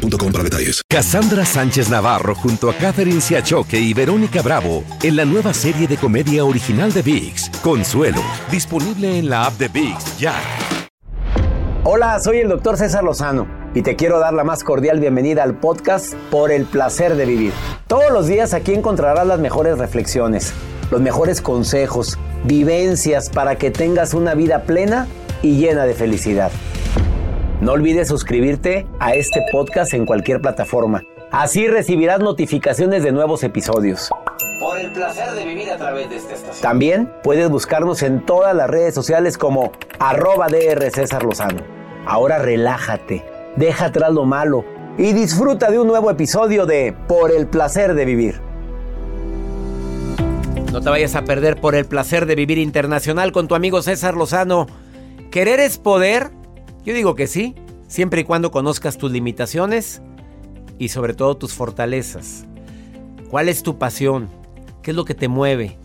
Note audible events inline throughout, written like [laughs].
boostmobile.com para detalles. Cassandra Sánchez Navarro junto a Catherine Siachoque y Verónica Bravo en la nueva serie de comedia original de VIX, Consuelo, disponible en la app de VIX ya. Hola, soy el doctor César Lozano y te quiero dar la más cordial bienvenida al podcast Por el placer de vivir. Todos los días aquí encontrarás las mejores reflexiones, los mejores consejos, vivencias para que tengas una vida plena y llena de felicidad. No olvides suscribirte a este podcast en cualquier plataforma. Así recibirás notificaciones de nuevos episodios. Por el placer de vivir a través de esta estación. También puedes buscarnos en todas las redes sociales como arroba DR César Lozano. Ahora relájate, deja atrás lo malo y disfruta de un nuevo episodio de Por el placer de vivir. No te vayas a perder por el placer de vivir internacional con tu amigo César Lozano. Querer es poder yo digo que sí, siempre y cuando conozcas tus limitaciones y sobre todo tus fortalezas. ¿Cuál es tu pasión? ¿Qué es lo que te mueve?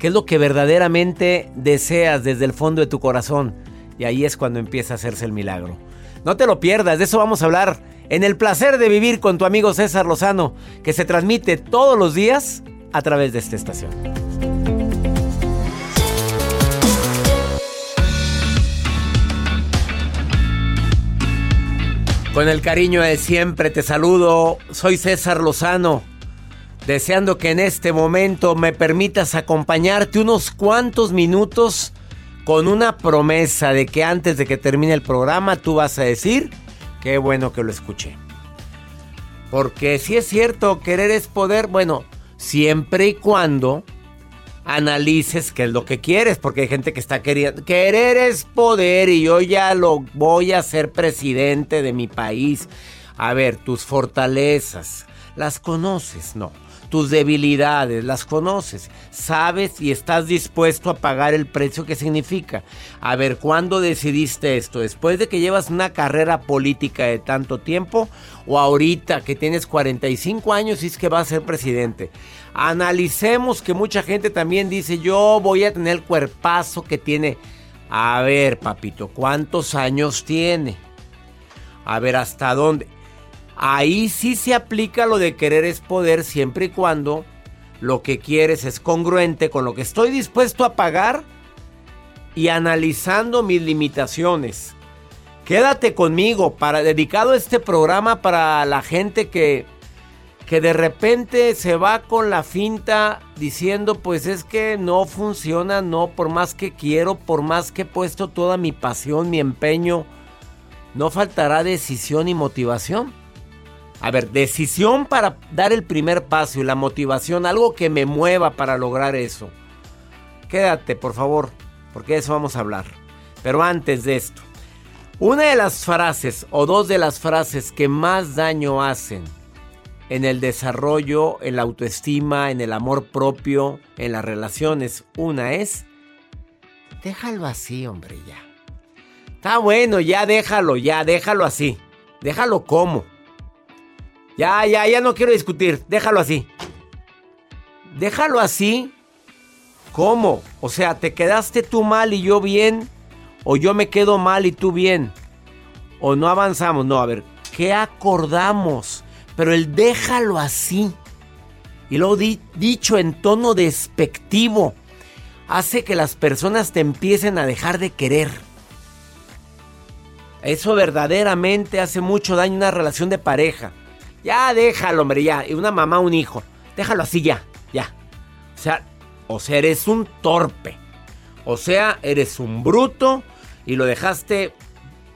¿Qué es lo que verdaderamente deseas desde el fondo de tu corazón? Y ahí es cuando empieza a hacerse el milagro. No te lo pierdas, de eso vamos a hablar en el placer de vivir con tu amigo César Lozano, que se transmite todos los días a través de esta estación. Con el cariño de siempre te saludo, soy César Lozano, deseando que en este momento me permitas acompañarte unos cuantos minutos con una promesa de que antes de que termine el programa tú vas a decir, qué bueno que lo escuché. Porque si es cierto, querer es poder, bueno, siempre y cuando analices qué es lo que quieres, porque hay gente que está queriendo, querer es poder y yo ya lo voy a ser presidente de mi país. A ver, tus fortalezas, ¿las conoces? No. Tus debilidades, las conoces, sabes y estás dispuesto a pagar el precio que significa. A ver, ¿cuándo decidiste esto? ¿Después de que llevas una carrera política de tanto tiempo? ¿O ahorita que tienes 45 años y es que vas a ser presidente? Analicemos que mucha gente también dice, yo voy a tener el cuerpazo que tiene. A ver, papito, ¿cuántos años tiene? A ver, ¿hasta dónde? Ahí sí se aplica lo de querer es poder siempre y cuando lo que quieres es congruente con lo que estoy dispuesto a pagar y analizando mis limitaciones. Quédate conmigo para dedicado este programa para la gente que que de repente se va con la finta diciendo pues es que no funciona, no, por más que quiero, por más que he puesto toda mi pasión, mi empeño, no faltará decisión y motivación. A ver, decisión para dar el primer paso y la motivación, algo que me mueva para lograr eso. Quédate, por favor, porque de eso vamos a hablar. Pero antes de esto, una de las frases o dos de las frases que más daño hacen en el desarrollo, en la autoestima, en el amor propio, en las relaciones. Una es, déjalo así, hombre, ya. Está bueno, ya déjalo, ya, déjalo así. Déjalo como. Ya, ya, ya no quiero discutir, déjalo así. Déjalo así. ¿Cómo? O sea, ¿te quedaste tú mal y yo bien? ¿O yo me quedo mal y tú bien? ¿O no avanzamos? No, a ver, ¿qué acordamos? Pero el déjalo así. Y luego dicho en tono despectivo, hace que las personas te empiecen a dejar de querer. Eso verdaderamente hace mucho daño en una relación de pareja. Ya déjalo, hombre, ya. Una mamá, un hijo. Déjalo así ya, ya. O sea, o sea, eres un torpe. O sea, eres un bruto y lo dejaste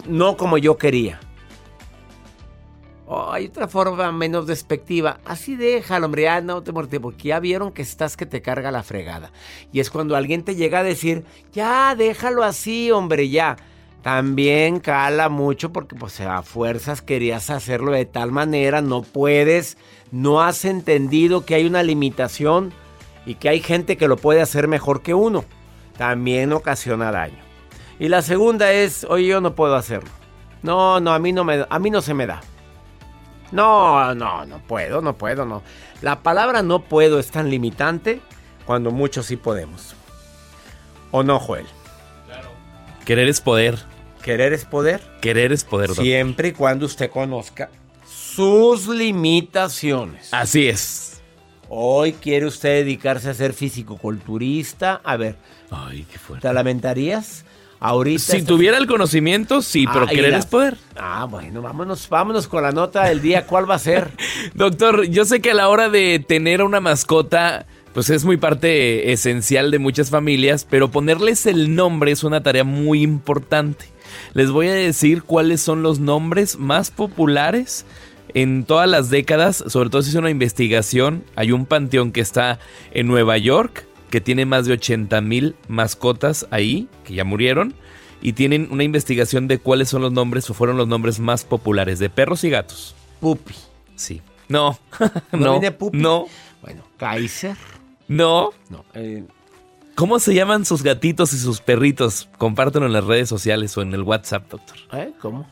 no como yo quería. hay otra forma menos despectiva. Así déjalo, hombre, ya no te muerte, porque ya vieron que estás que te carga la fregada. Y es cuando alguien te llega a decir, ya déjalo así, hombre, ya. También cala mucho porque pues a fuerzas querías hacerlo de tal manera, no puedes, no has entendido que hay una limitación y que hay gente que lo puede hacer mejor que uno. También ocasiona daño. Y la segunda es, oye, yo no puedo hacerlo. No, no, a mí no, me, a mí no se me da. No, no, no puedo, no puedo, no. La palabra no puedo es tan limitante cuando muchos sí podemos. ¿O no, Joel? Querer es poder. ¿Querer es poder? Querer es poder. Siempre y cuando usted conozca sus limitaciones. Así es. Hoy quiere usted dedicarse a ser físico-culturista. A ver. Ay, qué fuerte. ¿Te lamentarías? Ahorita si tuviera el conocimiento, sí, pero ah, querer es poder. Ah, bueno, vámonos, vámonos con la nota del día. ¿Cuál va a ser? [laughs] Doctor, yo sé que a la hora de tener una mascota, pues es muy parte esencial de muchas familias, pero ponerles el nombre es una tarea muy importante. Les voy a decir cuáles son los nombres más populares en todas las décadas, sobre todo si es una investigación. Hay un panteón que está en Nueva York que tiene más de 80 mil mascotas ahí, que ya murieron, y tienen una investigación de cuáles son los nombres o fueron los nombres más populares de perros y gatos. Pupi. Sí. No. [laughs] no. ¿No Pupi? No. Bueno, Kaiser. No. No. Eh. ¿Cómo se llaman sus gatitos y sus perritos? Compártanlo en las redes sociales o en el WhatsApp, doctor. ¿Eh? ¿Cómo?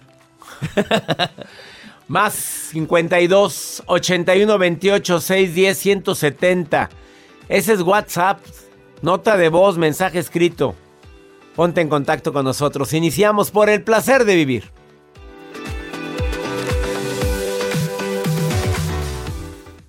[laughs] Más 52 81 28 610 170. Ese es WhatsApp, nota de voz, mensaje escrito. Ponte en contacto con nosotros. Iniciamos por el placer de vivir.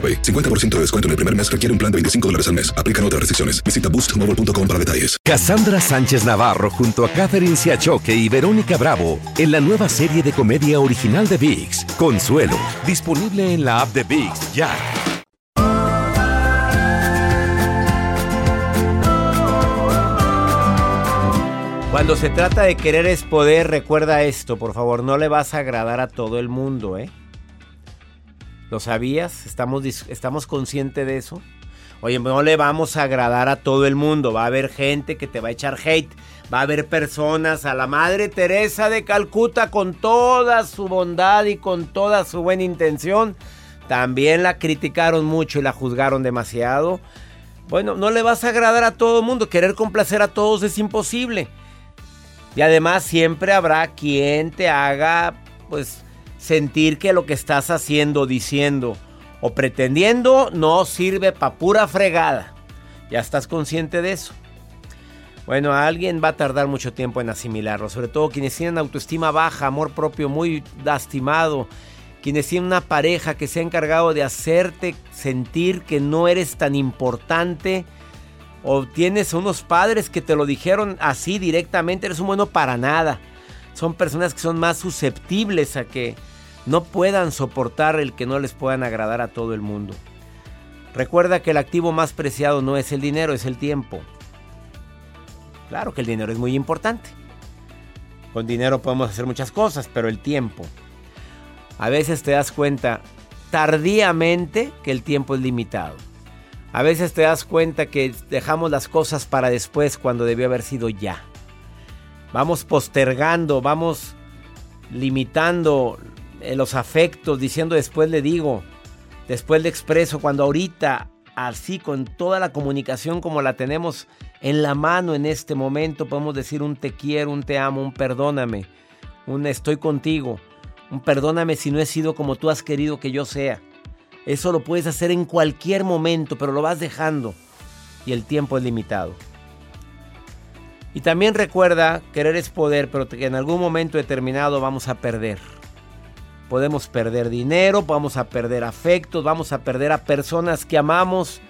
50% de descuento en el primer mes requiere un plan de 25 dólares al mes. Aplican otras restricciones. Visita boostmobile.com para detalles. Cassandra Sánchez Navarro junto a Catherine Siachoque y Verónica Bravo en la nueva serie de comedia original de VIX, Consuelo, disponible en la app de VIX ya. Cuando se trata de querer es poder, recuerda esto, por favor, no le vas a agradar a todo el mundo, ¿eh? ¿Lo sabías? ¿Estamos, ¿Estamos conscientes de eso? Oye, no le vamos a agradar a todo el mundo. Va a haber gente que te va a echar hate. Va a haber personas a la Madre Teresa de Calcuta con toda su bondad y con toda su buena intención. También la criticaron mucho y la juzgaron demasiado. Bueno, no le vas a agradar a todo el mundo. Querer complacer a todos es imposible. Y además siempre habrá quien te haga, pues, sentir que lo que estás haciendo, diciendo o pretendiendo no sirve para pura fregada. Ya estás consciente de eso. Bueno, alguien va a tardar mucho tiempo en asimilarlo, sobre todo quienes tienen autoestima baja, amor propio muy lastimado, quienes tienen una pareja que se ha encargado de hacerte sentir que no eres tan importante, o tienes unos padres que te lo dijeron así directamente, eres un bueno para nada. Son personas que son más susceptibles a que no puedan soportar el que no les puedan agradar a todo el mundo. Recuerda que el activo más preciado no es el dinero, es el tiempo. Claro que el dinero es muy importante. Con dinero podemos hacer muchas cosas, pero el tiempo. A veces te das cuenta tardíamente que el tiempo es limitado. A veces te das cuenta que dejamos las cosas para después cuando debió haber sido ya. Vamos postergando, vamos limitando eh, los afectos, diciendo después le digo, después le expreso, cuando ahorita, así con toda la comunicación como la tenemos en la mano en este momento, podemos decir un te quiero, un te amo, un perdóname, un estoy contigo, un perdóname si no he sido como tú has querido que yo sea. Eso lo puedes hacer en cualquier momento, pero lo vas dejando y el tiempo es limitado. Y también recuerda, querer es poder, pero que en algún momento determinado vamos a perder. Podemos perder dinero, vamos a perder afectos, vamos a perder a personas que amamos.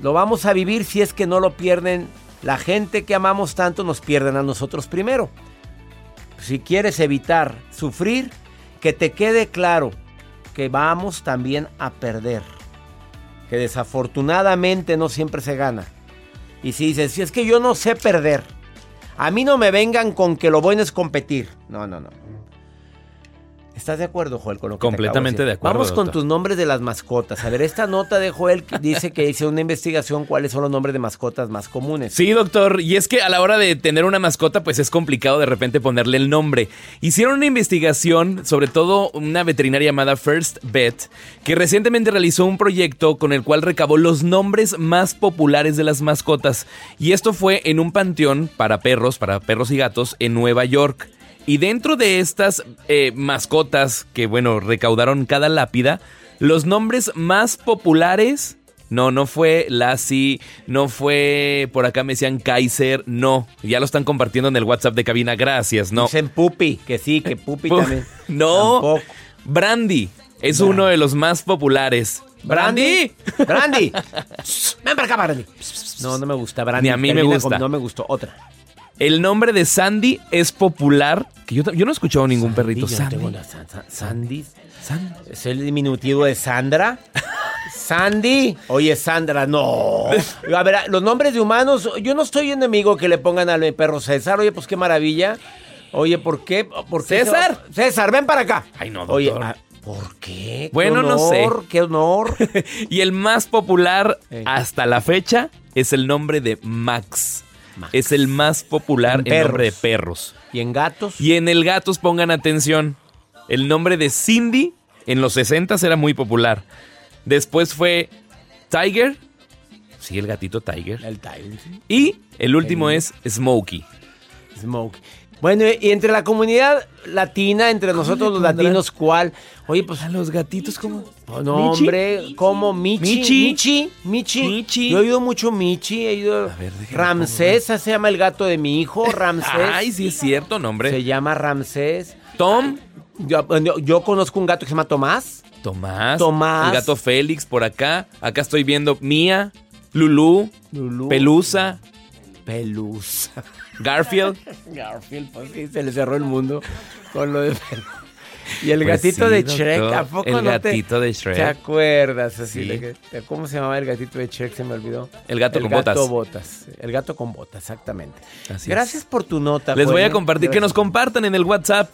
Lo vamos a vivir si es que no lo pierden. La gente que amamos tanto nos pierden a nosotros primero. Si quieres evitar sufrir, que te quede claro que vamos también a perder. Que desafortunadamente no siempre se gana. Y si dices, si es que yo no sé perder, a mí no me vengan con que lo bueno es competir. No, no, no. ¿Estás de acuerdo, Joel, con lo que Completamente te acabo de acuerdo, Vamos con tus nombres de las mascotas. A ver, esta nota de Joel dice que hice una investigación cuáles son los nombres de mascotas más comunes. Sí, doctor. Y es que a la hora de tener una mascota, pues es complicado de repente ponerle el nombre. Hicieron una investigación, sobre todo una veterinaria llamada First Vet, que recientemente realizó un proyecto con el cual recabó los nombres más populares de las mascotas. Y esto fue en un panteón para perros, para perros y gatos, en Nueva York. Y dentro de estas eh, mascotas que, bueno, recaudaron cada lápida, los nombres más populares no, no fue Lassie, no fue, por acá me decían Kaiser, no. Ya lo están compartiendo en el WhatsApp de cabina, gracias, no. Dicen Pupi, que sí, que Pupi Pu- también. [laughs] No, Tampoco. Brandy es uno de los más populares. ¡Brandy! ¡Brandy! [laughs] Ven para acá, Brandy. No, no me gusta, Brandy. Ni a mí me gusta. con- no me gustó. Otra. El nombre de Sandy es popular. Que yo, yo no he escuchado ningún perrito. Yo Sandy. tengo una San- San- Sandy. Sandy. ¿Es el diminutivo de Sandra? Sandy. Oye, Sandra, no. A ver, los nombres de humanos, yo no estoy enemigo que le pongan al perro César. Oye, pues qué maravilla. Oye, ¿por qué? ¿Por qué César. César, ven para acá. Ay, no, Oye, doctor. ah, ¿por qué? Qué Bueno, no sé. Qué honor. [laughs] Y el más popular Eh. hasta la fecha es el nombre de Max. Es el más popular En en nombre de perros. ¿Y en gatos? Y en el gatos pongan atención. El nombre de Cindy en los 60 era muy popular. Después fue Tiger. Sí, el gatito Tiger. El Tiger. Y el último es Smokey. Smoke. Bueno, y entre la comunidad latina, entre nosotros los latinos, ¿cuál? Oye, pues A los gatitos como... Oh, no, hombre, como Michi. Michi. Michi. Michi. Michi. Yo he oído mucho Michi. He oído A ver, Ramsés, se llama el gato de mi hijo. [laughs] Ramsés. Ay, sí es cierto, nombre. Se llama Ramsés. Tom. Yo, yo- yo conozco un gato que se llama Tomás. Tomás. Tomás. El gato Félix por acá. Acá estoy viendo Mía, Lulú, Lulú. Pelusa, Pelusa. [laughs] Garfield. Garfield, pues sí, se le cerró el mundo con lo de Y el Pues gatito sí, de doctor, Shrek, ¿a poco el no te- gatito de Shrek. ¿Te acuerdas así? Sí. de que- ¿Cómo se llamaba el gatito de Shrek? Se me olvidó. El gato el con gato botas. botas. El gato con botas, exactamente. Así Gracias es. por tu nota. Les voy a compartir, que nos compartan en el WhatsApp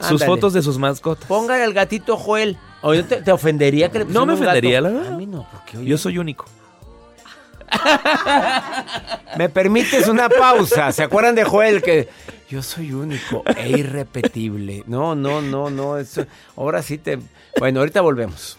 sus Ándale. fotos de sus mascotas. Póngale al gatito Joel. Oye, ¿te, te ofendería que le No me ofendería, gato? la verdad. A mí no, porque oye, Yo soy único. [laughs] ¿Me permites una pausa? ¿Se acuerdan de Joel que yo soy único e irrepetible? No, no, no, no. Eso, ahora sí te. Bueno, ahorita volvemos.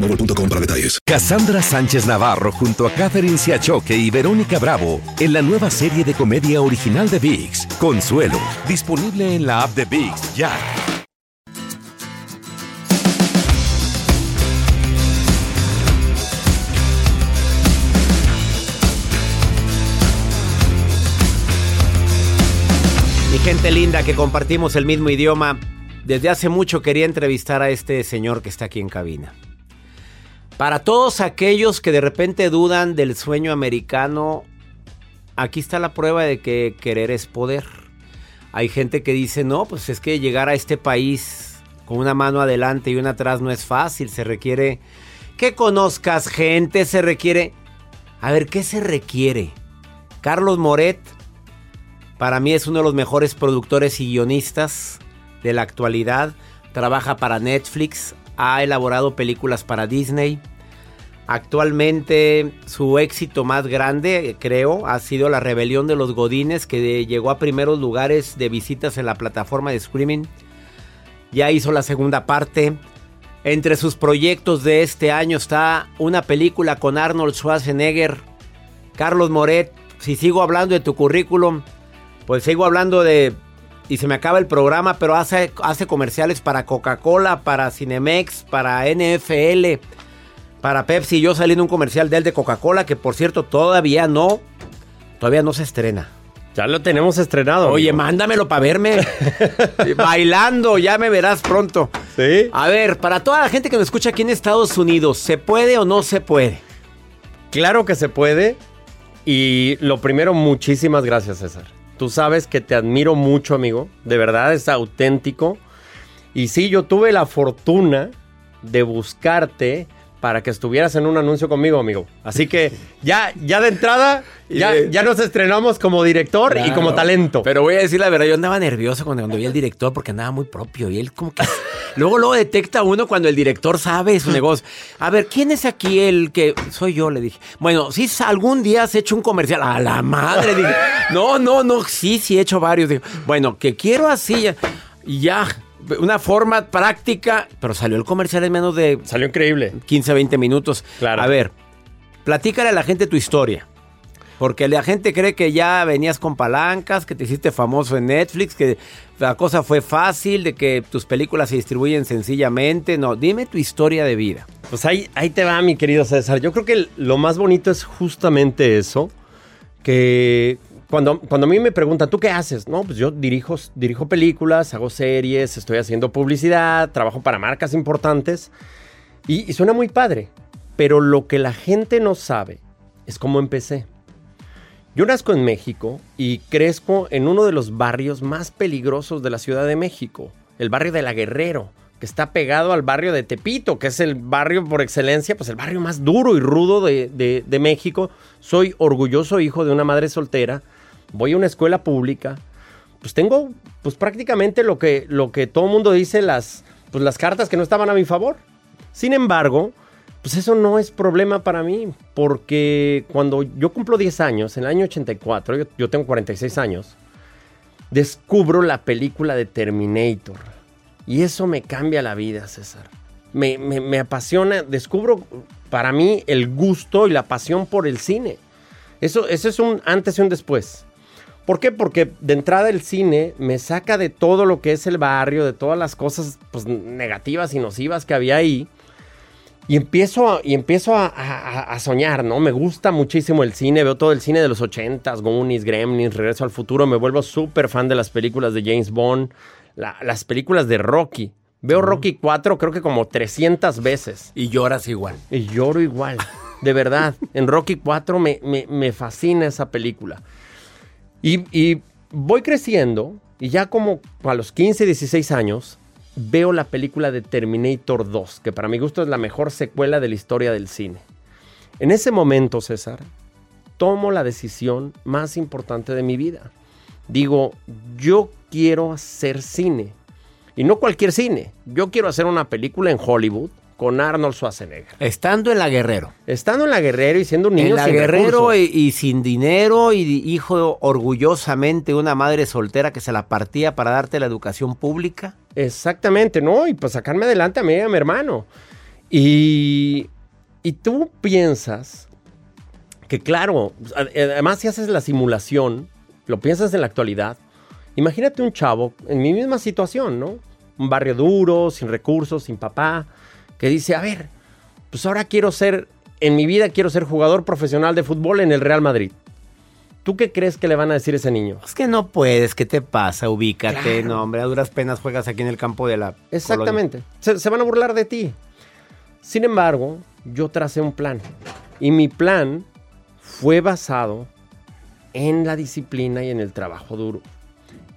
boostmobile.com para detalles. Cassandra Sánchez Navarro junto a Catherine Siachoque y Verónica Bravo en la nueva serie de comedia original de VIX, Consuelo, disponible en la app de VIX ya. Mi gente linda que compartimos el mismo idioma, desde hace mucho quería entrevistar a este señor que está aquí en cabina. Para todos aquellos que de repente dudan del sueño americano, aquí está la prueba de que querer es poder. Hay gente que dice, no, pues es que llegar a este país con una mano adelante y una atrás no es fácil, se requiere que conozcas gente, se requiere... A ver, ¿qué se requiere? Carlos Moret, para mí es uno de los mejores productores y guionistas de la actualidad. Trabaja para Netflix, ha elaborado películas para Disney. Actualmente su éxito más grande, creo, ha sido La Rebelión de los Godines, que llegó a primeros lugares de visitas en la plataforma de streaming. Ya hizo la segunda parte. Entre sus proyectos de este año está una película con Arnold Schwarzenegger. Carlos Moret, si sigo hablando de tu currículum, pues sigo hablando de... Y se me acaba el programa, pero hace, hace comerciales para Coca-Cola, para Cinemex, para NFL, para Pepsi. Yo salí en un comercial de él de Coca-Cola, que por cierto todavía no, todavía no se estrena. Ya lo tenemos estrenado. Oye, amigo. mándamelo para verme. [laughs] Bailando, ya me verás pronto. Sí. A ver, para toda la gente que nos escucha aquí en Estados Unidos, ¿se puede o no se puede? Claro que se puede. Y lo primero, muchísimas gracias, César. Tú sabes que te admiro mucho, amigo. De verdad es auténtico. Y sí, yo tuve la fortuna de buscarte para que estuvieras en un anuncio conmigo, amigo. Así que ya, ya de entrada, ya, ya nos estrenamos como director y como talento. Pero voy a decir la verdad, yo andaba nervioso cuando, cuando vi al director porque andaba muy propio y él como que... [laughs] luego luego detecta uno cuando el director sabe su [laughs] negocio. A ver, ¿quién es aquí el que... Soy yo, le dije. Bueno, si algún día has hecho un comercial. A la madre, dije. No, no, no, sí, sí he hecho varios. Digo, bueno, que quiero así ya. Una forma práctica, pero salió el comercial en menos de Salió increíble. 15, 20 minutos. Claro. A ver, platícale a la gente tu historia. Porque la gente cree que ya venías con palancas, que te hiciste famoso en Netflix, que la cosa fue fácil, de que tus películas se distribuyen sencillamente. No, dime tu historia de vida. Pues ahí, ahí te va, mi querido César. Yo creo que lo más bonito es justamente eso. Que cuando, cuando a mí me preguntan, ¿tú qué haces? No, pues yo dirijo, dirijo películas, hago series, estoy haciendo publicidad, trabajo para marcas importantes. Y, suena muy padre. Pero lo que la gente no sabe es cómo empecé. Yo nazco en México y crezco en uno de los barrios más peligrosos de la Ciudad de México, el barrio de La Guerrero, que está pegado al barrio de Tepito, que es el barrio por excelencia, pues el barrio más duro y rudo de, de- de México. Soy orgulloso hijo de una madre soltera, voy a una escuela pública, pues tengo pues prácticamente lo que, lo que todo el mundo dice, las, pues las cartas que no estaban a mi favor. Sin embargo, pues eso no es problema para mí, porque cuando yo cumplo 10 años, en el año 84, yo, yo tengo 46 años, descubro la película de Terminator. Y eso me cambia la vida, César. Me, me- me apasiona, descubro para mí el gusto y la pasión por el cine. Eso, eso es un antes y un después. ¿Por qué? Porque de entrada el cine me saca de todo lo que es el barrio, de todas las cosas pues, negativas y nocivas que había ahí. Y empiezo, a, y empiezo a, a- a soñar, ¿no? Me gusta muchísimo el cine, veo todo el cine de los 80s, Goonies, Gremlins, Regreso al Futuro, me vuelvo súper fan de las películas de James Bond, la- las películas de Rocky. Veo Rocky 4 creo que como 300 veces. Y lloras igual. Y lloro igual, de verdad. [laughs] En Rocky 4 me, me- me fascina esa película. Y, voy creciendo y ya como a los 15, 16 años veo la película de Terminator 2, que para mi gusto es la mejor secuela de la historia del cine. En ese momento, César, tomo la decisión más importante de mi vida. Digo, yo quiero hacer cine. Y no cualquier cine. Yo quiero hacer una película en Hollywood con Arnold Schwarzenegger. Estando en la Guerrero. Estando en la Guerrero y siendo un niño en la sin Guerrero y, y sin dinero y hijo orgullosamente una madre soltera que se la partía para darte la educación pública. Exactamente, ¿no? Y pues sacarme adelante a mí y a mi hermano. Y, y tú piensas que, claro, además si haces la simulación, lo piensas en la actualidad, imagínate un chavo en mi misma situación, ¿no? Un barrio duro, sin recursos, sin papá, que dice, a ver, pues ahora quiero ser, en mi vida quiero ser jugador profesional de fútbol en el Real Madrid. ¿Tú qué crees que le van a decir a ese niño? Es que no puedes, ¿qué te pasa? Ubícate, Claro. no, hombre, a duras penas juegas aquí en el campo de la. Exactamente. Se, se van a burlar de ti. Sin embargo, yo tracé un plan. Y mi plan fue basado en la disciplina y en el trabajo duro.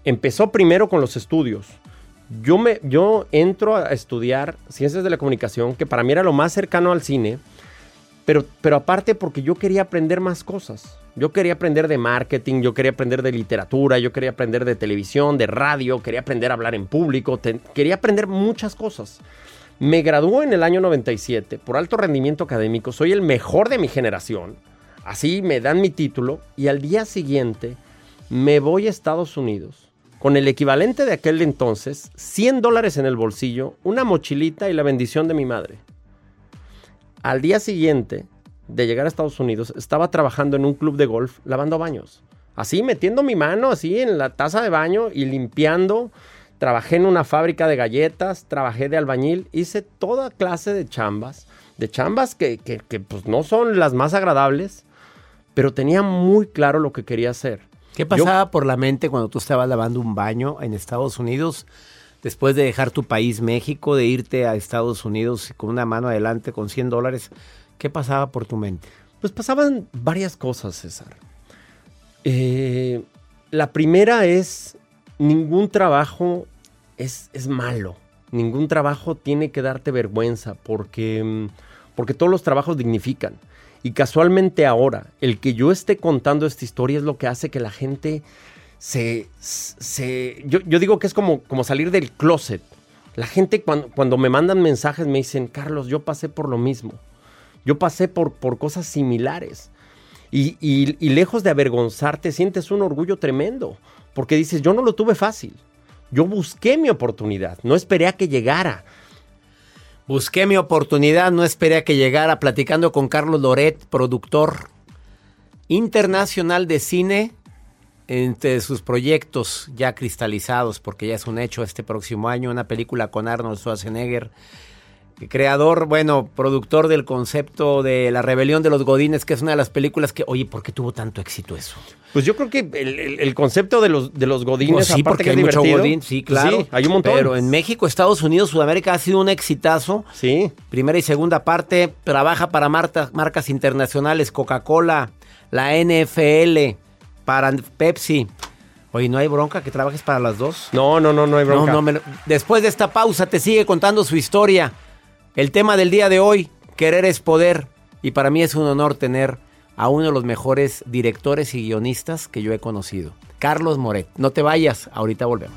Empezó primero con los estudios. Yo, me, yo entro a estudiar ciencias de la comunicación, que para mí era lo más cercano al cine, pero, pero aparte porque yo quería aprender más cosas. Yo quería aprender de marketing, yo quería aprender de literatura, yo quería aprender de televisión, de radio, quería aprender a hablar en público, te- quería aprender muchas cosas. Me graduó en el año 97 por alto rendimiento académico, soy el mejor de mi generación. Así me dan mi título y al día siguiente me voy a Estados Unidos con el equivalente de aquel entonces, 100 dólares en el bolsillo, una mochilita y la bendición de mi madre. Al día siguiente de llegar a Estados Unidos, estaba trabajando en un club de golf lavando baños. Así, metiendo mi mano así en la taza de baño y limpiando. Trabajé en una fábrica de galletas, trabajé de albañil, hice toda clase de chambas, de chambas que, que- que, pues no son las más agradables, pero tenía muy claro lo que quería hacer. ¿Qué pasaba por la mente cuando tú estabas lavando un baño en Estados Unidos? Después de dejar tu país, México, de irte a Estados Unidos con una mano adelante con 100 dólares, ¿qué pasaba por tu mente? Pues pasaban varias cosas, César. Eh, la primera es, ningún trabajo es, es malo. Ningún trabajo tiene que darte vergüenza porque, mm, porque todos los trabajos dignifican. Y casualmente ahora, el que yo esté contando esta historia es lo que hace que la gente se... se yo, yo digo que es como, como salir del closet. La gente cuando, cuando me mandan mensajes me dicen, Carlos, yo pasé por lo mismo. Yo pasé por, por cosas similares. Y, y- y lejos de avergonzarte, sientes un orgullo tremendo. Porque dices, yo no lo tuve fácil. Yo busqué mi oportunidad. No esperé a que llegara. Busqué mi oportunidad, no esperé a que llegara platicando con Carlos Loret, productor internacional de cine, entre sus proyectos ya cristalizados, porque ya es un hecho este próximo año, una película con Arnold Schwarzenegger, creador, bueno, productor del concepto de La Rebelión de los Godines, que es una de las películas que, oye, ¿por qué tuvo tanto éxito eso? Pues yo creo que el, el- el concepto de los, de los godines, Pues sí, aparte porque que hay es mucho Godín, sí, claro. Sí, hay un montón. Pero en México, Estados Unidos, Sudamérica ha sido un exitazo. Sí. Primera y segunda parte, trabaja para marta- marcas internacionales, Coca-Cola, la NFL, para Pepsi. Oye, ¿no hay bronca que trabajes para las dos? No, no, no, no hay bronca. No, no, me lo- Después de esta pausa te sigue contando su historia. El tema del día de hoy, querer es poder. Y para mí es un honor tener a uno de los mejores directores y guionistas que yo he conocido, Carlos Moret. No te vayas, ahorita volvemos.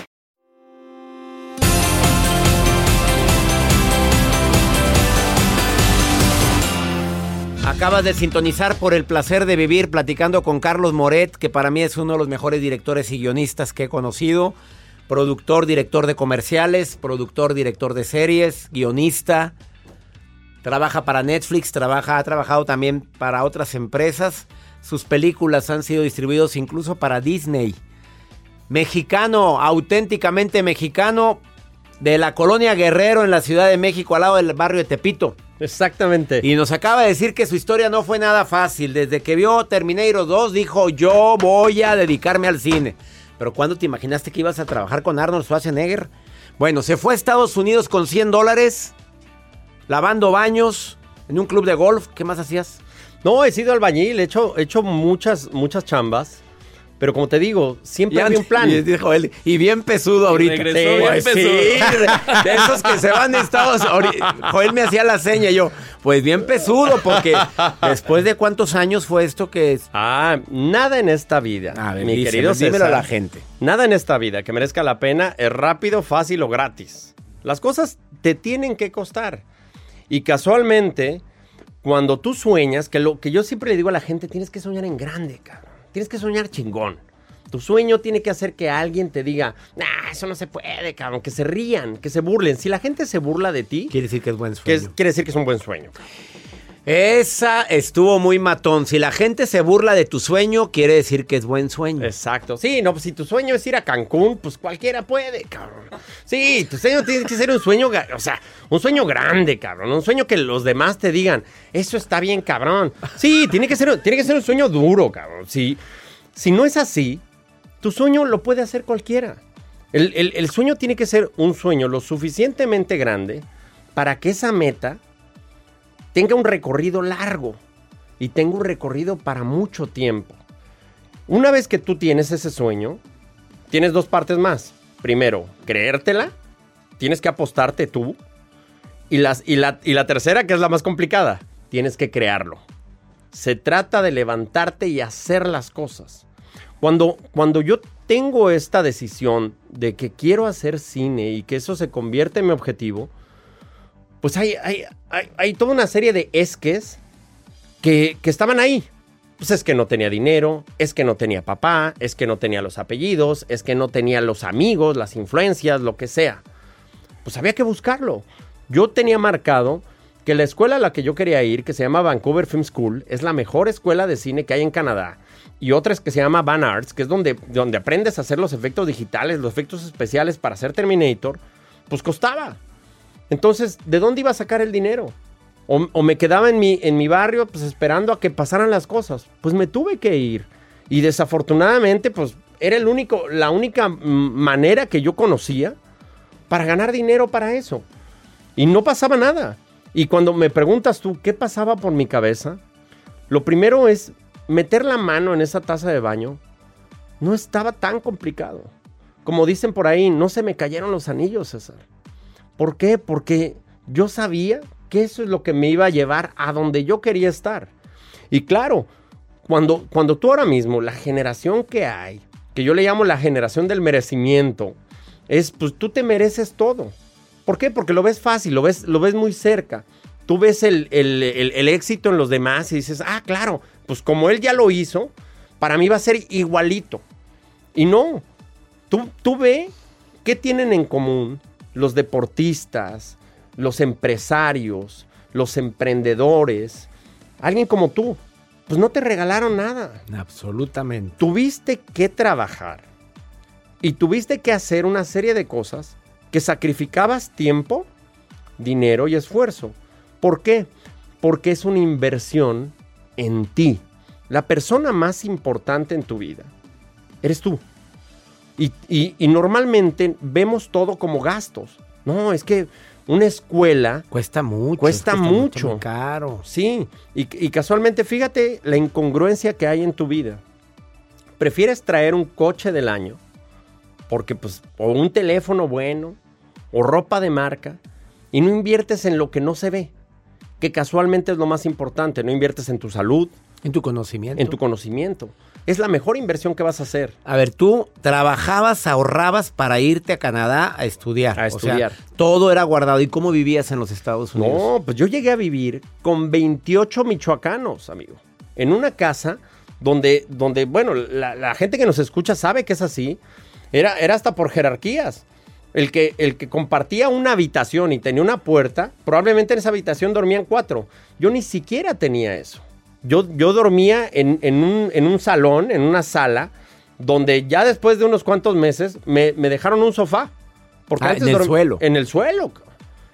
Acabas de sintonizar por el placer de vivir platicando con Carlos Moret, que para mí es uno de los mejores directores y guionistas que he conocido. Productor, director de comerciales, productor, director de series, guionista. Trabaja para Netflix, trabaja, ha trabajado también para otras empresas. Sus películas han sido distribuidas incluso para Disney. Mexicano, auténticamente mexicano, de la colonia Guerrero en la Ciudad de México, al lado del barrio de Tepito. Exactamente. Y nos acaba de decir que su historia no fue nada fácil. Desde que vio Terminator 2 dijo, yo voy a dedicarme al cine. Pero ¿cuándo te imaginaste que ibas a trabajar con Arnold Schwarzenegger? Bueno, se fue a Estados Unidos con 100 dólares, lavando baños, en un club de golf. ¿Qué más hacías? No, he sido albañil, he hecho, he hecho muchas, muchas chambas. Pero como te digo, siempre había un plan. Y, dijo él, y bien pesudo ahorita. regresó Sí, bien pues, pesudo. sí, [laughs] de esos que se van de Estados Unidos. Joel me hacía la seña y yo, pues bien pesudo, porque después de cuántos años fue esto que es. Ah, nada en esta vida, A ver, mi díselo, querido dímelo César, a la gente. Nada en esta vida que merezca la pena es rápido, fácil o gratis. Las cosas te tienen que costar. Y casualmente, cuando tú sueñas, que lo que yo siempre le digo a la gente, tienes que soñar en grande, cabrón. Tienes que soñar chingón. Tu sueño tiene que hacer que alguien te diga, nah, eso no se puede, cabrón. Que se rían, que se burlen. Si la gente se burla de ti, Quiere decir que es buen que sueño. es- quiere decir que es un buen sueño. Esa estuvo muy matón. Si la gente se burla de tu sueño, quiere decir que es buen sueño. Exacto. Sí, no, pues si tu sueño es ir a Cancún, pues cualquiera puede, cabrón. Sí, tu sueño tiene que ser un sueño, o sea, un sueño grande, cabrón. Un sueño que los demás te digan, eso está bien, cabrón. Sí, tiene que ser, tiene que ser un sueño duro, cabrón. Sí, si no es así, tu sueño lo puede hacer cualquiera. El, el- el sueño tiene que ser un sueño lo suficientemente grande para que esa meta tenga un recorrido largo y tenga un recorrido para mucho tiempo. Una vez que tú tienes ese sueño, tienes dos partes más. Primero, creértela, tienes que apostarte tú. Y, las, y, la, y la tercera, que es la más complicada, tienes que crearlo. Se trata de levantarte y hacer las cosas. Cuando, cuando yo tengo esta decisión de que quiero hacer cine y que eso se convierte en mi objetivo, pues hay, hay, hay, toda una serie de esques que, que estaban ahí. Pues es que no tenía dinero, es que no tenía papá, es que no tenía los apellidos, es que no tenía los amigos, las influencias, lo que sea. Pues había que buscarlo. Yo tenía marcado que la escuela a la que yo quería ir, que se llama Vancouver Film School, es la mejor escuela de cine que hay en Canadá. Y otra es que se llama Van Arts, que es donde, donde aprendes a hacer los efectos digitales, los efectos especiales para hacer Terminator. Pues costaba. Entonces, ¿de dónde iba a sacar el dinero? O, me quedaba en mi, en mi barrio pues esperando a que pasaran las cosas. Pues me tuve que ir. Y desafortunadamente pues era el único, la única manera que yo conocía para ganar dinero para eso. Y no pasaba nada. Y cuando me preguntas tú qué pasaba por mi cabeza, lo primero es meter la mano en esa taza de baño. No estaba tan complicado. Como dicen por ahí, no se me cayeron los anillos, César. ¿Por qué? Porque yo sabía que eso es lo que me iba a llevar a donde yo quería estar. Y claro, cuando, cuando tú ahora mismo, la generación que hay, que yo le llamo la generación del merecimiento, es pues tú te mereces todo. ¿Por qué? Porque lo ves fácil, lo ves, lo ves muy cerca. Tú ves el, el- el- éxito en los demás y dices, ah, claro, pues como él ya lo hizo, para mí va a ser igualito. Y no, tú, tú ve qué tienen en común los deportistas, los empresarios, los emprendedores, alguien como tú. Pues no te regalaron nada. Absolutamente. Tuviste que trabajar y tuviste que hacer una serie de cosas que sacrificabas tiempo, dinero y esfuerzo. ¿Por qué? Porque es una inversión en ti. La persona más importante en tu vida eres tú. Y, y- y normalmente vemos todo como gastos. No, es que una escuela Cuesta mucho. Cuesta mucho. caro. Sí, y, y casualmente fíjate la incongruencia que hay en tu vida. Prefieres traer un coche del año, porque pues, o un teléfono bueno, o ropa de marca, y no inviertes en lo que no se ve, que casualmente es lo más importante, no inviertes en tu salud, En tu conocimiento. en tu conocimiento. Es la mejor inversión que vas a hacer. A ver, tú trabajabas, ahorrabas para irte a Canadá a estudiar. A O sea, estudiar. todo era guardado. ¿Y cómo vivías en los Estados Unidos? No, pues yo llegué a vivir con 28 michoacanos, amigo. En una casa donde, donde bueno, la, la gente que nos escucha sabe que es así. Era, era hasta por jerarquías. El que, el que compartía una habitación y tenía una puerta, probablemente en esa habitación dormían cuatro. Yo ni siquiera tenía eso. Yo, yo dormía en, en un, en un salón, en una sala, donde ya después de unos cuantos meses me, me dejaron un sofá. Porque Ah, antes en el suelo. En el suelo.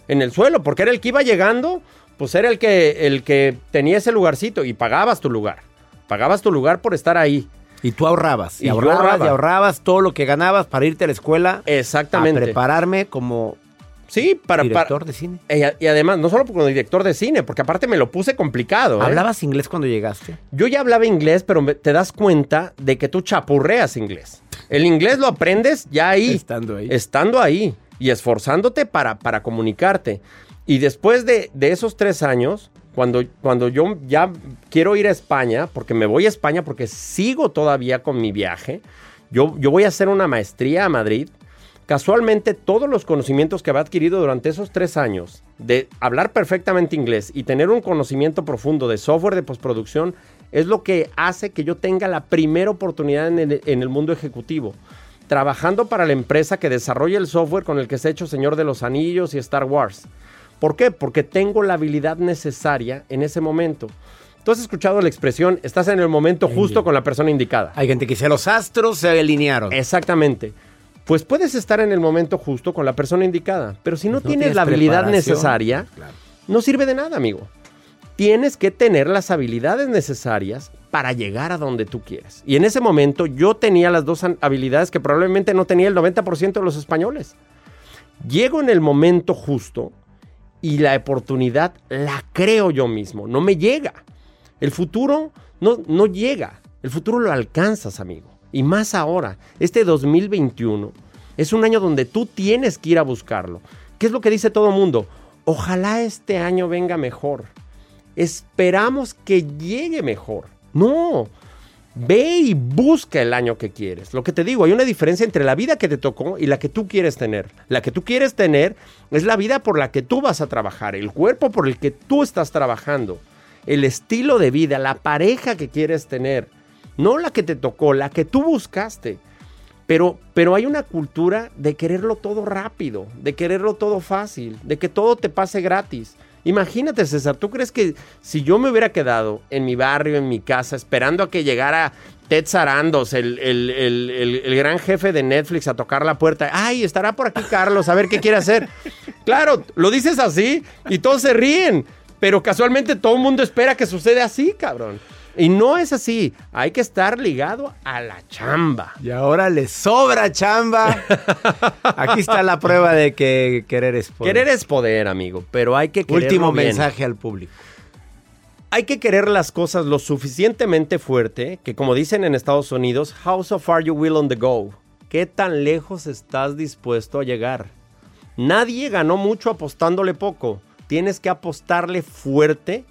En el suelo, porque era el que iba llegando, pues era el que, el que tenía ese lugarcito y pagabas tu lugar. Pagabas tu lugar por estar ahí. Y tú ahorrabas. Y, ahorrabas ahorraba. y ahorrabas todo lo que ganabas para irte a la escuela Exactamente. a prepararme como Sí, para, director para- de cine. y, y además, no solo como director de cine, porque aparte me lo puse complicado. ¿eh? ¿Hablabas inglés cuando llegaste? Yo ya hablaba inglés, pero te das cuenta de que tú chapurreas inglés. El inglés lo aprendes ya ahí. Estando ahí. Estando ahí y esforzándote para, para comunicarte. Y después de, de esos tres años, cuando, cuando yo ya quiero ir a España, porque me voy a España porque sigo todavía con mi viaje, yo, yo voy a hacer una maestría a Madrid. Casualmente, todos los conocimientos que había adquirido durante esos tres años de hablar perfectamente inglés y tener un conocimiento profundo de software de postproducción es lo que hace que yo tenga la primera oportunidad en el, en el mundo ejecutivo. Trabajando para la empresa que desarrolla el software con el que se ha hecho Señor de los Anillos y Star Wars. ¿Por qué? Porque tengo la habilidad necesaria en ese momento. Tú has escuchado la expresión, estás en el momento justo con la persona indicada. Hay gente que dice, los astros se alinearon. Exactamente. Pues puedes estar en el momento justo con la persona indicada, pero si no, Pues no tienes tienes la habilidad necesaria, Claro. no sirve de nada, amigo. Tienes que tener las habilidades necesarias para llegar a donde tú quieres. Y en ese momento yo tenía las dos habilidades que probablemente no tenía el 90% de los españoles. Llego en el momento justo y la oportunidad la creo yo mismo, no me llega. El futuro no, no llega, el futuro lo alcanzas, amigo. Y más ahora, este 2021 es un año donde tú tienes que ir a buscarlo. ¿Qué es lo que dice todo el mundo? Ojalá este año venga mejor. Esperamos que llegue mejor. No, Ve y busca el año que quieres. Lo que te digo, hay una diferencia entre la vida que te tocó y la que tú quieres tener. La que tú quieres tener es la vida por la que tú vas a trabajar, el cuerpo por el que tú estás trabajando, el estilo de vida, la pareja que quieres tener. No la que te tocó, la que tú buscaste. Pero, pero hay una cultura de quererlo todo rápido, de quererlo todo fácil, de que todo te pase gratis. Imagínate, César, ¿tú crees que si yo me hubiera quedado en mi barrio, en mi casa, esperando a que llegara Ted Sarandos, el, el- el- el- el gran jefe de Netflix, a tocar la puerta? ¡Ay, estará por aquí Carlos, a ver qué quiere hacer! [laughs] Claro, lo dices así y todos se ríen, pero casualmente todo el mundo espera que suceda así, cabrón. Y no es así, hay que estar ligado a la chamba. Y ahora le sobra chamba. [laughs] Aquí está la prueba de que querer es poder. Querer es poder, amigo, pero hay que quererlo Último bien. mensaje al público. Hay que querer las cosas lo suficientemente fuerte que, como dicen en Estados Unidos, how so far you will on the go. ¿Qué tan lejos estás dispuesto a llegar? Nadie ganó mucho apostándole poco. Tienes que apostarle fuerte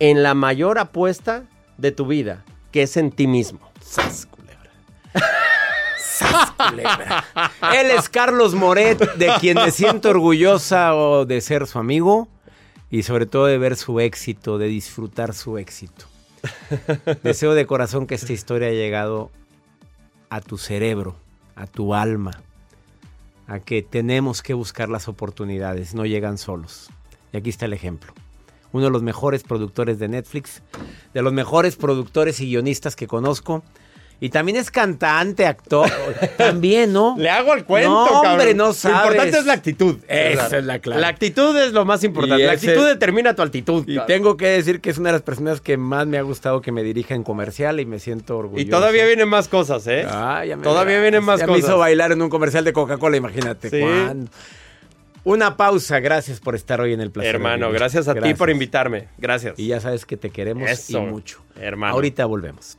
en la mayor apuesta de tu vida, que es en ti mismo. Sas, culebra. Culebra. Él es Carlos Moret, de quien me siento orgullosa o de ser su amigo y sobre todo de ver su éxito, de disfrutar su éxito. Deseo de corazón que esta historia haya llegado a tu cerebro, a tu alma, a que tenemos que buscar las oportunidades, no llegan solos. Y aquí está el ejemplo. Uno de los mejores productores de Netflix, de los mejores productores y guionistas que conozco, Y también es cantante, actor. [laughs] también, ¿no? Le hago el cuento, No, cabrón. hombre, no sabes. Lo importante es la actitud. Esa es la clave. La actitud es lo más importante. Y La actitud determina tu altitud. Y tengo que decir que es una de las personas que más me ha gustado que me dirija en comercial y me siento orgulloso. Y todavía vienen más cosas, ¿eh? Ah, ya me Todavía vienen más Ya cosas. me hizo bailar en un comercial de Coca-Cola, imagínate. Sí. cuándo. Una pausa, gracias por estar hoy en el placer. Hermano, gracias a ti por invitarme. Gracias. Y ya sabes que te queremos Eso, y mucho. hermano. Ahorita volvemos.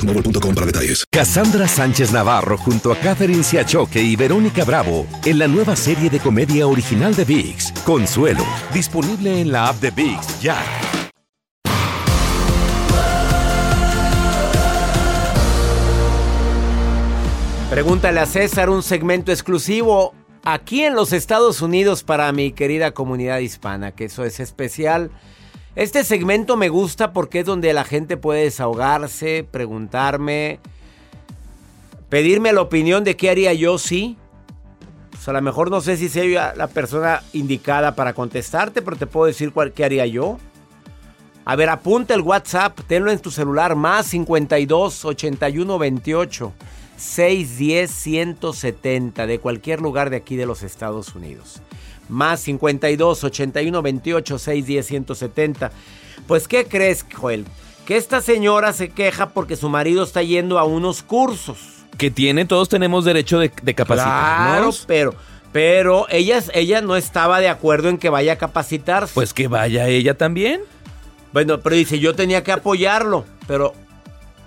boostmobile.com para detalles. Cassandra Sánchez Navarro junto a Catherine Siachoque y Verónica Bravo en la nueva serie de comedia original de VIX, Consuelo, disponible en la app de VIX ya. Pregúntale a César un segmento exclusivo aquí en los Estados Unidos para mi querida comunidad hispana, que eso es especial. Este segmento me gusta porque es donde la gente puede desahogarse, preguntarme, pedirme la opinión de qué haría yo si. Pues a lo mejor no sé si soy la persona indicada para contestarte, pero te puedo decir cuál, qué haría yo. A ver, apunta el WhatsApp, tenlo en tu celular, más 52 81 28 610 170 de cualquier lugar de aquí de los Estados Unidos. Más 52 81 28 610 170. Pues, ¿qué crees, Joel? Que esta señora se queja porque su marido está yendo a unos cursos. Que tiene, todos tenemos derecho de, de Claro, capacitarnos. pero, pero ella, ella no estaba de acuerdo en que vaya a capacitarse. Pues que vaya ella también. Bueno, pero dice, yo tenía que apoyarlo, pero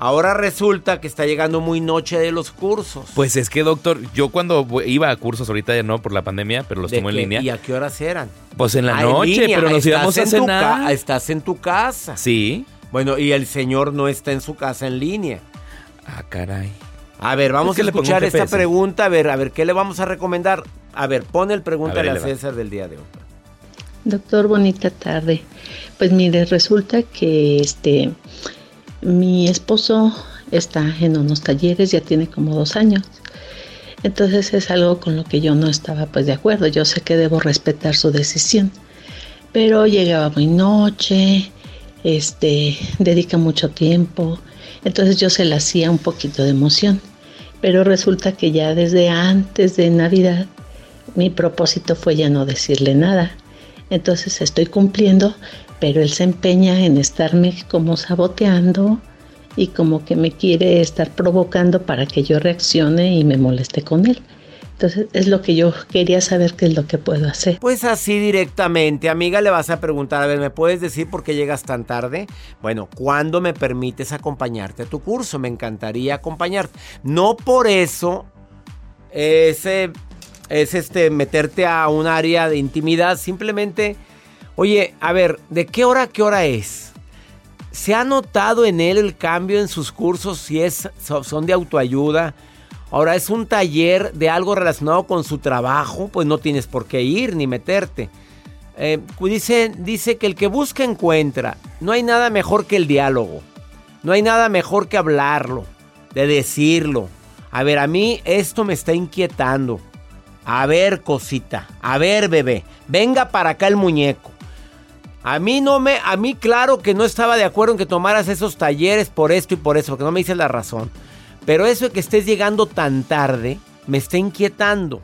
ahora resulta que está llegando muy noche de los cursos. Pues es que, doctor, yo cuando iba a cursos, ahorita ya no por la pandemia, pero los ¿De tomo en línea. ¿Y a qué horas eran? Pues en la Ah, en noche, línea. pero nos íbamos a cenar. estás en tu casa. Sí. Bueno, y el señor no está en su casa en línea. Ah, caray. A ver, vamos Es que a escuchar esta pregunta. A ver, a ver, ¿qué le vamos a recomendar? A ver, pon el pregúntale A a, ver, ahí le va. César del día de hoy. Doctor, bonita tarde. Pues mire, resulta que este mi esposo está en unos talleres, ya tiene como dos años. Entonces es algo con lo que yo no estaba pues de acuerdo. Yo sé que debo respetar su decisión. Pero llegaba muy noche, este, dedica mucho tiempo. Entonces yo se le hacía un poquito de emoción. Pero resulta que ya desde antes de Navidad mi propósito fue ya no decirle nada. Entonces estoy cumpliendo, pero él se empeña en estarme como saboteando y como que me quiere estar provocando para que yo reaccione y me moleste con él. Entonces es lo que yo quería saber qué es lo que puedo hacer. Pues así directamente, amiga, le vas a preguntar, a ver, ¿me puedes decir por qué llegas tan tarde? Bueno, ¿cuándo me permites acompañarte a tu curso? Me encantaría acompañarte. No por eso ese es este meterte a un área de intimidad, simplemente, oye, a ver, ¿de qué hora a qué hora es? ¿Se ha notado en él el cambio en sus cursos si es, so- son de autoayuda? Ahora es un taller de algo relacionado con su trabajo, pues no tienes por qué ir ni meterte. Eh, dice, dice que el que busca encuentra. No hay nada mejor que el diálogo. No hay nada mejor que hablarlo, de decirlo. A ver, a mí esto me está inquietando. A ver, cosita. A ver, bebé. Venga para acá el muñeco. A mí no me, a mí claro que no estaba de acuerdo en que tomaras esos talleres por esto y por eso, porque no me dices la razón. Pero eso de que estés llegando tan tarde me está inquietando.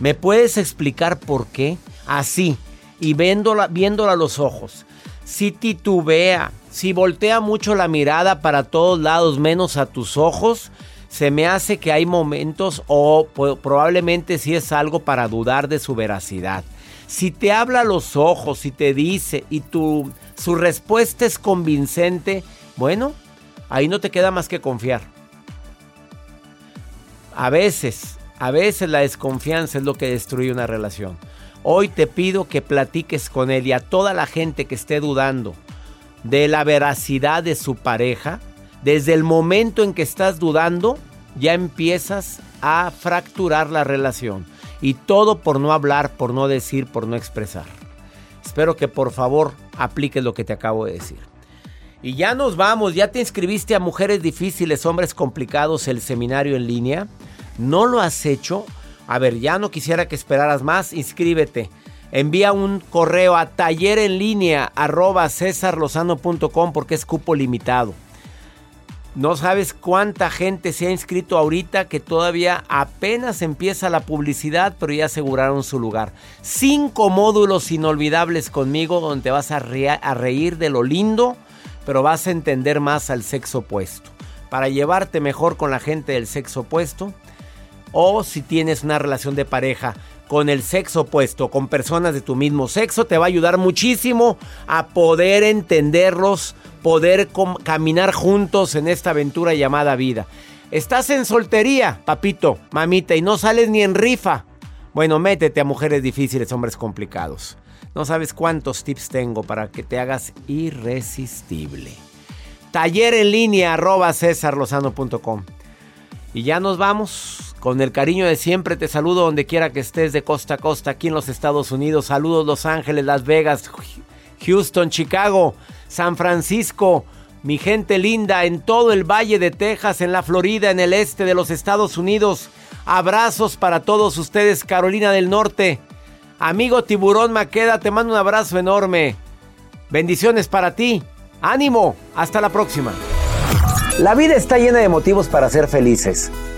¿Me puedes explicar por qué? Así, y viéndola, viéndola a los ojos. Si titubea, si voltea mucho la mirada para todos lados menos a tus ojos, se me hace que hay momentos o probablemente si es algo para dudar de su veracidad. Si te habla a los ojos, y te dice y tu, su respuesta es convincente, bueno, ahí no te queda más que confiar. A veces, a veces la desconfianza es lo que destruye una relación. Hoy te pido que platiques con él y a toda la gente que esté dudando de la veracidad de su pareja, desde el momento en que estás dudando, ya empiezas a fracturar la relación. Y todo por no hablar, por no decir, por no expresar. Espero que por favor apliques lo que te acabo de decir. Y ya nos vamos, ya te inscribiste a Mujeres Difíciles, Hombres Complicados, el seminario en línea. ¿No lo has hecho? A ver, ya no quisiera que esperaras más, inscríbete. Envía un correo a taller en línea arroba porque es cupo limitado. No sabes cuánta gente se ha inscrito ahorita que todavía apenas empieza la publicidad, pero ya aseguraron su lugar. Cinco módulos inolvidables conmigo donde te vas a, a reír de lo lindo, pero vas a entender más al sexo opuesto. Para llevarte mejor con la gente del sexo opuesto, o si tienes una relación de pareja con el sexo opuesto, con personas de tu mismo sexo, te va a ayudar muchísimo a poder entenderlos, poder caminar juntos en esta aventura llamada vida. Estás en soltería, papito, mamita, y no sales ni en rifa. Bueno, métete a mujeres difíciles, hombres complicados. No sabes cuántos tips tengo para que te hagas irresistible. Taller en línea arroba cesarlosano.com. Y ya nos vamos. Con el cariño de siempre te saludo donde quiera que estés de costa a costa aquí en los Estados Unidos. Saludos Los Ángeles, Las Vegas, Houston, Chicago, San Francisco, mi gente linda en todo el Valle de Texas, en la Florida, en el este de los Estados Unidos. Abrazos para todos ustedes, Carolina del Norte. Amigo Tiburón Maqueda, te mando un abrazo enorme. Bendiciones para ti. Ánimo. Hasta la próxima. La vida está llena de motivos para ser felices.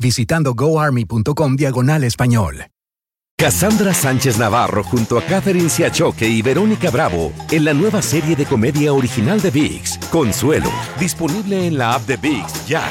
visitando goarmy.com diagonal español. Cassandra Sánchez Navarro junto a Catherine Siachoque y Verónica Bravo en la nueva serie de comedia original de VIX, Consuelo, disponible en la app de VIX ya.